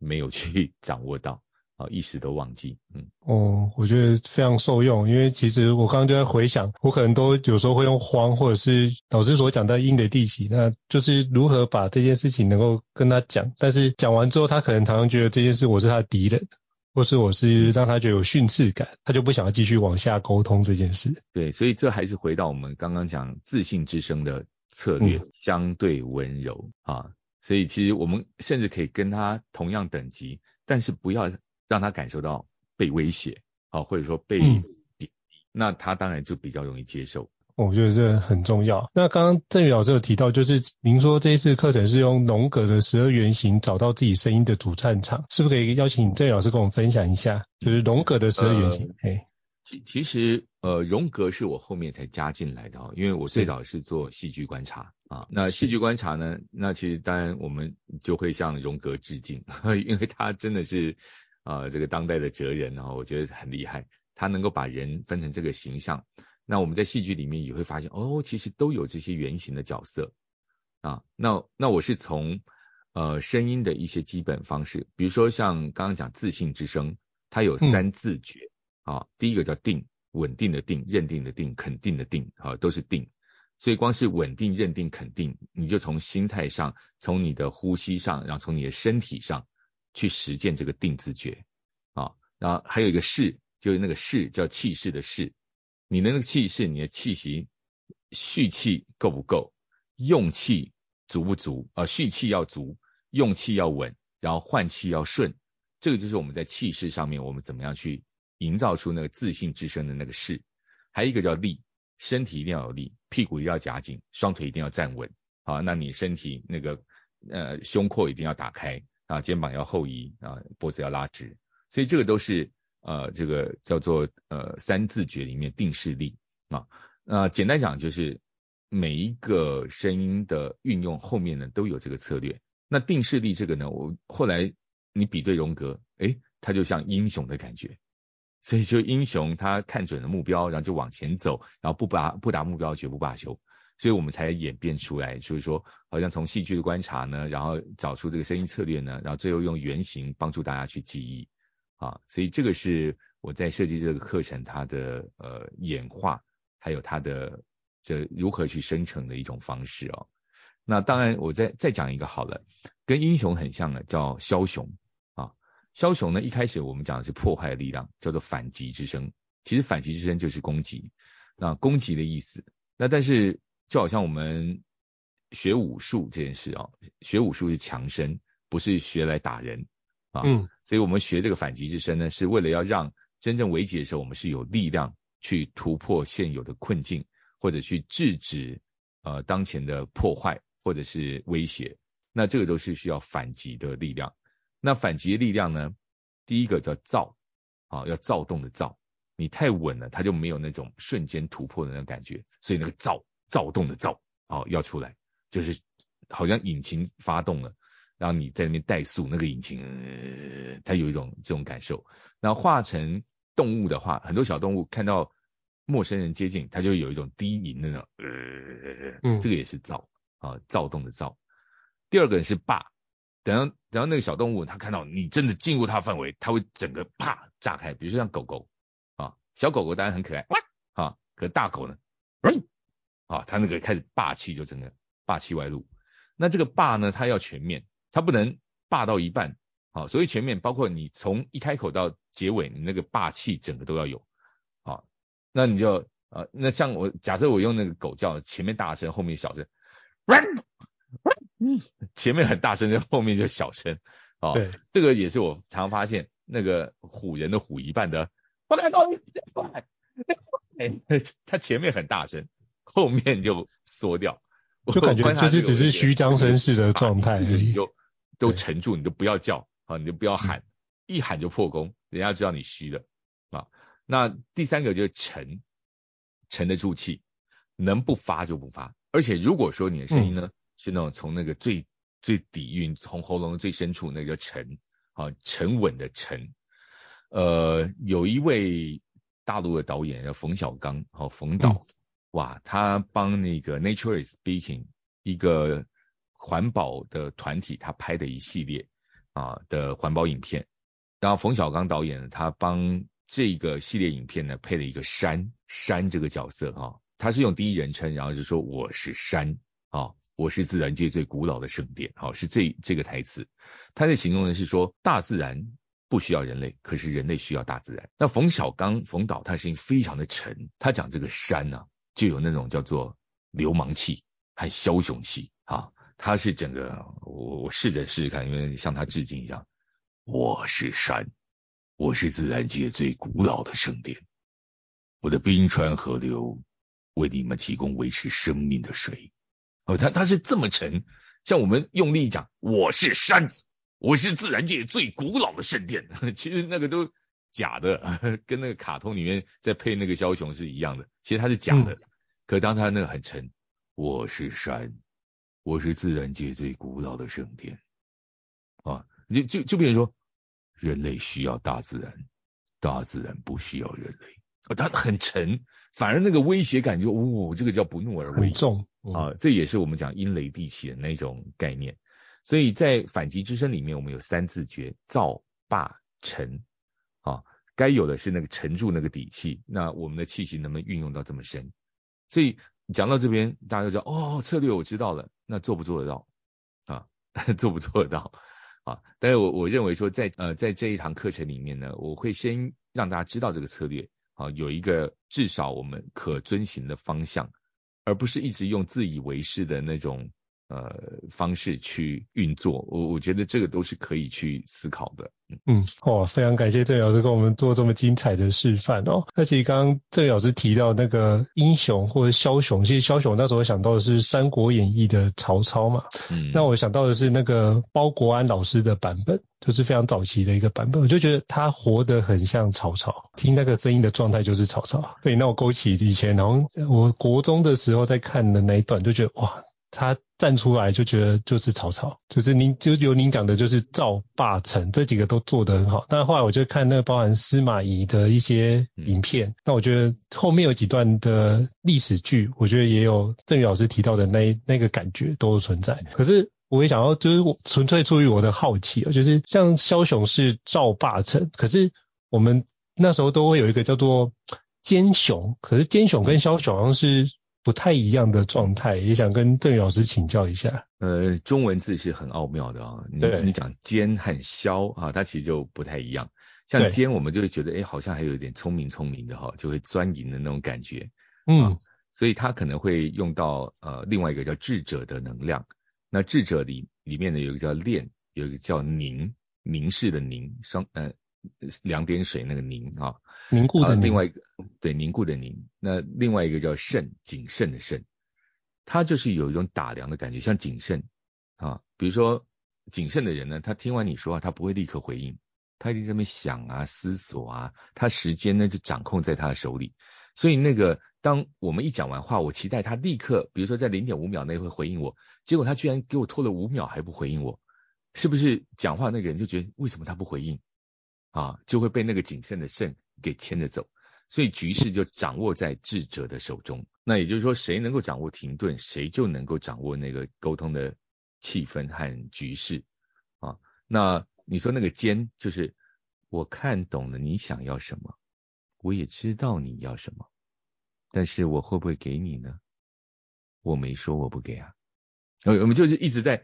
没有去 (laughs) 掌握到。啊，一时都忘记，嗯，哦，我觉得非常受用，因为其实我刚刚就在回想，我可能都有时候会用慌，或者是老师所讲的阴的地起，那就是如何把这件事情能够跟他讲，但是讲完之后，他可能常常觉得这件事我是他的敌人，或是我是让他觉得有训斥感，他就不想要继续往下沟通这件事。对，所以这还是回到我们刚刚讲自信之声的策略，嗯、相对温柔啊，所以其实我们甚至可以跟他同样等级，但是不要。让他感受到被威胁，啊，或者说被贬低，嗯、那他当然就比较容易接受。我觉得这很重要。那刚刚郑宇老师有提到，就是您说这一次课程是用荣格的十二原型找到自己声音的主战场，是不是可以邀请郑宇老师跟我们分享一下？就是荣格的十二原型。呃、嘿，其其实呃，荣格是我后面才加进来的，因为我最早是做戏剧观察啊。那戏剧观察呢，那其实当然我们就会向荣格致敬，(laughs) 因为他真的是。啊、呃，这个当代的哲人啊，我觉得很厉害，他能够把人分成这个形象。那我们在戏剧里面也会发现，哦，其实都有这些原型的角色啊。那那我是从呃声音的一些基本方式，比如说像刚刚讲自信之声，它有三自觉、嗯、啊，第一个叫定，稳定的定，认定的定，肯定的定啊，都是定。所以光是稳定、认定、肯定，你就从心态上，从你的呼吸上，然后从你的身体上。去实践这个定自觉啊，然后还有一个势，就是那个势叫气势的势，你的那个气势，你的气息蓄气够不够，用气足不足啊？蓄气要足，用气要稳，然后换气要顺这个就是我们在气势上面，我们怎么样去营造出那个自信之身的那个势。还有一个叫力，身体一定要有力，屁股一定要夹紧，双腿一定要站稳。好，那你身体那个呃胸廓一定要打开啊，肩膀要后移啊，脖子要拉直。所以这个都是呃这个叫做呃三字诀里面定势力啊。那简单讲就是每一个声音的运用后面呢都有这个策略。那定势力这个呢，我后来你比对荣格，诶，他就像英雄的感觉，所以就英雄他看准了目标，然后就往前走，然后不达不达目标绝不罢休，所以我们才演变出来，就是说好像从戏剧的观察呢，然后找出这个声音策略呢，然后最后用原型帮助大家去记忆啊，所以这个是我在设计这个课程它的呃演化，还有它的这如何去生成的一种方式哦。那当然，我再再讲一个好了，跟英雄很像的，叫枭雄啊。枭雄呢，一开始我们讲的是破坏力量，叫做反击之声。其实反击之声就是攻击，那攻击的意思。那但是就好像我们学武术这件事啊，学武术是强身，不是学来打人啊。嗯。所以我们学这个反击之身呢，是为了要让真正危急的时候，我们是有力量去突破现有的困境，或者去制止呃当前的破坏。或者是威胁，那这个都是需要反击的力量。那反击的力量呢？第一个叫躁，啊，要躁动的躁。你太稳了，它就没有那种瞬间突破的那种感觉。所以那个躁，躁动的躁，哦，要出来，就是好像引擎发动了，然后你在那边怠速，那个引擎，呃，它有一种这种感受。然后化成动物的话，很多小动物看到陌生人接近，它就有一种低吟的那种，呃，嗯，这个也是躁。啊，躁动的躁。第二个人是霸，等到等到那个小动物，它看到你真的进入它范围，它会整个啪炸开。比如说像狗狗啊，小狗狗当然很可爱，哇啊，可大狗呢，嗯，啊，他那个开始霸气就整个霸气外露。那这个霸呢，他要全面，他不能霸到一半。啊，所以全面包括你从一开口到结尾，你那个霸气整个都要有。啊，那你就啊，那像我假设我用那个狗叫，前面大声，后面小声。嗯，前面很大声，后面就小声。哦，对，这个也是我常发现，那个唬人的唬一半的，我来到你过来，(laughs) 他前面很大声，后面就缩掉，(laughs) 就感觉就是只是虚张声势的状态，你就都沉住，你就不要叫啊，你就不要喊，一喊就破功，人家知道你虚了啊。那第三个就是沉，沉得住气，能不发就不发。而且如果说你的声音呢，嗯、是那种从那个最最底蕴，从喉咙最深处那个沉啊沉稳的沉，呃，有一位大陆的导演叫冯小刚，好、哦、冯导，嗯、哇，他帮那个 Nature is Speaking 一个环保的团体，他拍的一系列啊的环保影片，然后冯小刚导演呢，他帮这个系列影片呢配了一个山山这个角色哈。哦他是用第一人称，然后就说我是山啊，我是自然界最古老的圣殿，好，是这这个台词。他在形容的是说，大自然不需要人类，可是人类需要大自然。那冯小刚冯导他声音非常的沉，他讲这个山呢、就有那种叫做流氓气和枭雄气啊。他是整个我我试着试试看，因为向他致敬一样，我是山，我是自然界最古老的圣殿，我的冰川河流。为你们提供维持生命的水，哦，他他是这么沉，像我们用力讲，我是山，我是自然界最古老的圣殿，(laughs) 其实那个都假的，(laughs) 跟那个卡通里面在配那个枭雄是一样的，其实它是假的。嗯、可当它那个很沉，我是山，我是自然界最古老的圣殿，啊，就就就比如说，人类需要大自然，大自然不需要人类。啊，它很沉，反而那个威胁感就，哦，这个叫不怒而威，重、嗯、啊，这也是我们讲阴雷地起的那种概念。所以在反击之声里面，我们有三字诀：造、霸、沉。该有的是那个沉住那个底气。那我们的气息能不能运用到这么深？所以讲到这边，大家都知道，哦，策略我知道了，那做不做得到？啊，(laughs) 做不做得到？啊，但是我我认为说，在呃在这一堂课程里面呢，我会先让大家知道这个策略。啊，有一个至少我们可遵循的方向，而不是一直用自以为是的那种呃方式去运作，我我觉得这个都是可以去思考的。嗯，哦，非常感谢郑老师跟我们做这么精彩的示范哦。那其实刚刚郑老师提到那个英雄或者枭雄，其实枭雄那时候想到的是《三国演义》的曹操嘛。嗯，那我想到的是那个包国安老师的版本，就是非常早期的一个版本，我就觉得他活得很像曹操，听那个声音的状态就是曹操。对，那我勾起以前，然后我国中的时候在看的那一段，就觉得哇。他站出来就觉得就是曹操，就是您就有您讲的，就是赵霸陈这几个都做得很好。但后来我就看那个包含司马懿的一些影片，那我觉得后面有几段的历史剧，我觉得也有郑宇老师提到的那那个感觉都存在。可是我也想要，就是我纯粹出于我的好奇，就是像枭雄是赵霸成，可是我们那时候都会有一个叫做奸雄，可是奸雄跟枭雄好像是。不太一样的状态，也想跟郑宇老师请教一下。呃，中文字是很奥妙的啊、哦。你你讲奸和枭啊，它其实就不太一样。像尖，我们就会觉得，哎，好像还有一点聪明聪明的哈，就会钻营的那种感觉。嗯、啊，所以它可能会用到呃另外一个叫智者的能量。那智者里里面呢，有一个叫练，有一个叫凝，凝视的凝，双呃。两点水那个凝啊，凝固的凝。另外一个对凝固的凝，那另外一个叫慎，谨慎的慎，他就是有一种打量的感觉，像谨慎啊。比如说谨慎的人呢，他听完你说话，他不会立刻回应，他一定在那边想啊、思索啊，他时间呢就掌控在他的手里。所以那个当我们一讲完话，我期待他立刻，比如说在零点五秒内会回应我，结果他居然给我拖了五秒还不回应我，是不是讲话那个人就觉得为什么他不回应？啊，就会被那个谨慎的慎给牵着走，所以局势就掌握在智者的手中。那也就是说，谁能够掌握停顿，谁就能够掌握那个沟通的气氛和局势。啊，那你说那个奸，就是我看懂了你想要什么，我也知道你要什么，但是我会不会给你呢？我没说我不给啊。我我们就是一直在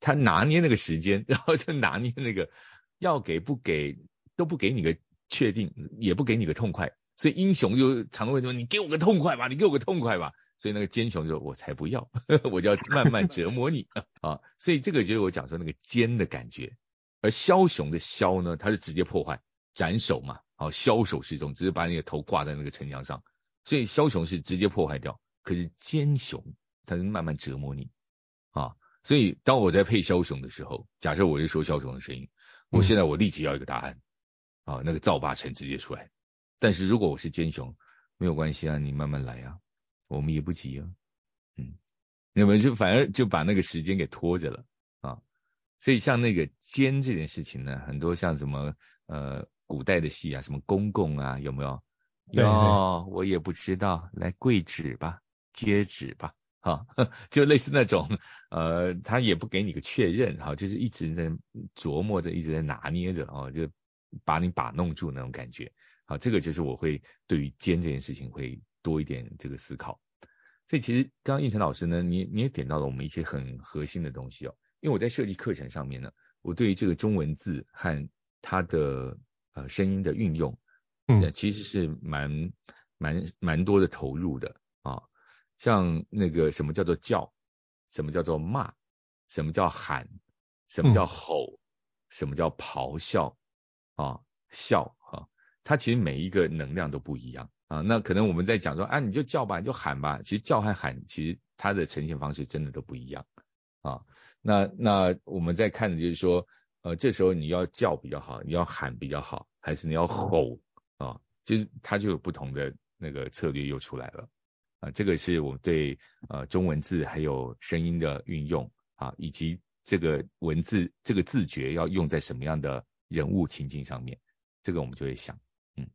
他拿捏那个时间，然后就拿捏那个要给不给。都不给你个确定，也不给你个痛快，所以英雄就常会说：“你给我个痛快吧，你给我个痛快吧。”所以那个奸雄就说：“我才不要，(laughs) 我就要慢慢折磨你 (laughs) 啊。”所以这个就是我讲说那个奸的感觉，而枭雄的枭呢，他是直接破坏，斩首嘛，好，枭首示众，只是把你的头挂在那个城墙上，所以枭雄是直接破坏掉。可是奸雄他是慢慢折磨你啊，所以当我在配枭雄的时候，假设我是说枭雄的声音，我现在我立即要一个答案。嗯啊，那个赵霸陈直接出来，但是如果我是奸雄，没有关系啊，你慢慢来啊，我们也不急啊，嗯，那么就反而就把那个时间给拖着了啊，所以像那个奸这件事情呢，很多像什么呃古代的戏啊，什么公公啊，有没有？有，我也不知道，来跪旨吧，接旨吧，哈，(laughs) 就类似那种呃，他也不给你个确认，哈，就是一直在琢磨着，一直在拿捏着，哦，就。把你把弄住那种感觉，好，这个就是我会对于尖这件事情会多一点这个思考。所以其实刚刚应成老师呢，你你也点到了我们一些很核心的东西哦。因为我在设计课程上面呢，我对于这个中文字和它的呃声音的运用，嗯，其实是蛮蛮蛮多的投入的啊。像那个什么叫做叫，什么叫做骂，什么叫喊，什么叫吼，什么叫咆哮。啊，笑啊，它其实每一个能量都不一样啊。那可能我们在讲说，啊，你就叫吧，你就喊吧。其实叫和喊，其实它的呈现方式真的都不一样啊。那那我们在看的就是说，呃，这时候你要叫比较好，你要喊比较好，还是你要吼啊？其实它就有不同的那个策略又出来了啊。这个是我们对呃中文字还有声音的运用啊，以及这个文字这个字诀要用在什么样的。人物情境上面，这个我们就会想，嗯，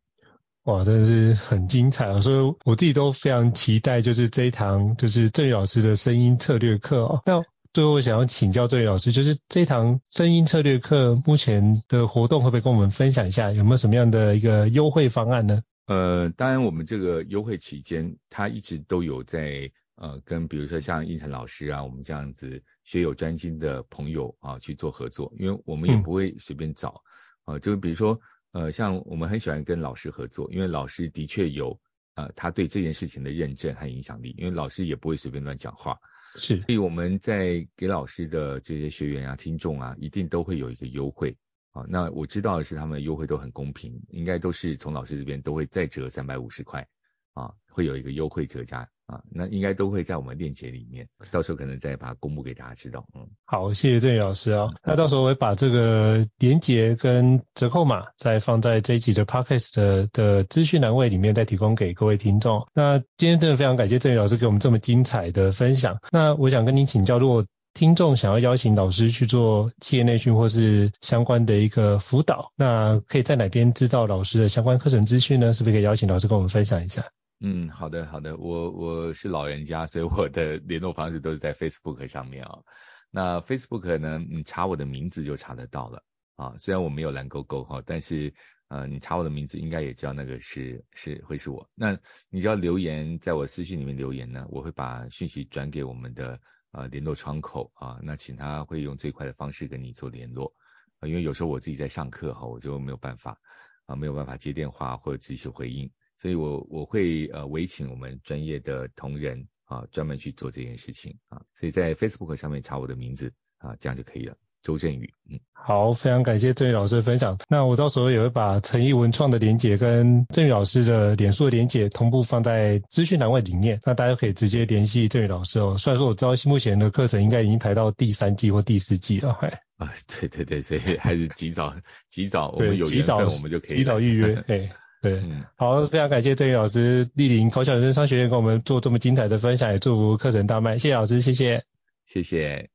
哇，真的是很精彩啊！所以我自己都非常期待，就是这一堂就是郑宇老师的声音策略课哦。那最后我想要请教郑宇老师，就是这一堂声音策略课目前的活动，会不会跟我们分享一下？有没有什么样的一个优惠方案呢？呃，当然，我们这个优惠期间，他一直都有在呃跟比如说像胤丞老师啊，我们这样子学有专精的朋友啊去做合作，因为我们也不会随便找。嗯呃，就比如说，呃，像我们很喜欢跟老师合作，因为老师的确有，呃，他对这件事情的认证和影响力，因为老师也不会随便乱讲话。是，所以我们在给老师的这些学员啊、听众啊，一定都会有一个优惠啊。那我知道的是，他们优惠都很公平，应该都是从老师这边都会再折三百五十块啊，会有一个优惠折价。啊，那应该都会在我们链接里面，到时候可能再把它公布给大家知道。嗯，好，谢谢郑宇老师啊。那到时候我会把这个链接跟折扣码再放在这一集的 podcast 的的资讯栏位里面，再提供给各位听众。那今天真的非常感谢郑宇老师给我们这么精彩的分享。那我想跟您请教，如果听众想要邀请老师去做企业内训或是相关的一个辅导，那可以在哪边知道老师的相关课程资讯呢？是不是可以邀请老师跟我们分享一下？嗯，好的，好的，我我是老人家，所以我的联络方式都是在 Facebook 上面啊、哦。那 Facebook 呢，你查我的名字就查得到了啊。虽然我没有蓝勾勾哈，但是呃，你查我的名字应该也知道那个是是会是我。那你只要留言在我私信里面留言呢，我会把讯息转给我们的呃联络窗口啊，那请他会用最快的方式跟你做联络啊，因为有时候我自己在上课哈，我就没有办法啊，没有办法接电话或者及时回应。所以我我会呃委请我们专业的同仁啊，专门去做这件事情啊，所以在 Facebook 上面查我的名字啊，这样就可以了。周振宇，嗯，好，非常感谢震宇老师的分享。那我到时候也会把诚毅文创的连结跟震宇老师的脸书的连结同步放在资讯栏位里面，那大家可以直接联系震宇老师哦。虽然说我知道目前的课程应该已经排到第三季或第四季了，哎，啊，对对对，所以还是及早及早，我们有缘分我们就可以及早预约，(laughs) 哎。对，好，非常感谢郑宇老师莅临高校人生商学院跟我们做这么精彩的分享，也祝福课程大卖，谢谢老师，谢谢，谢谢。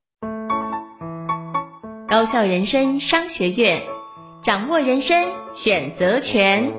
高校人生商学院，掌握人生选择权。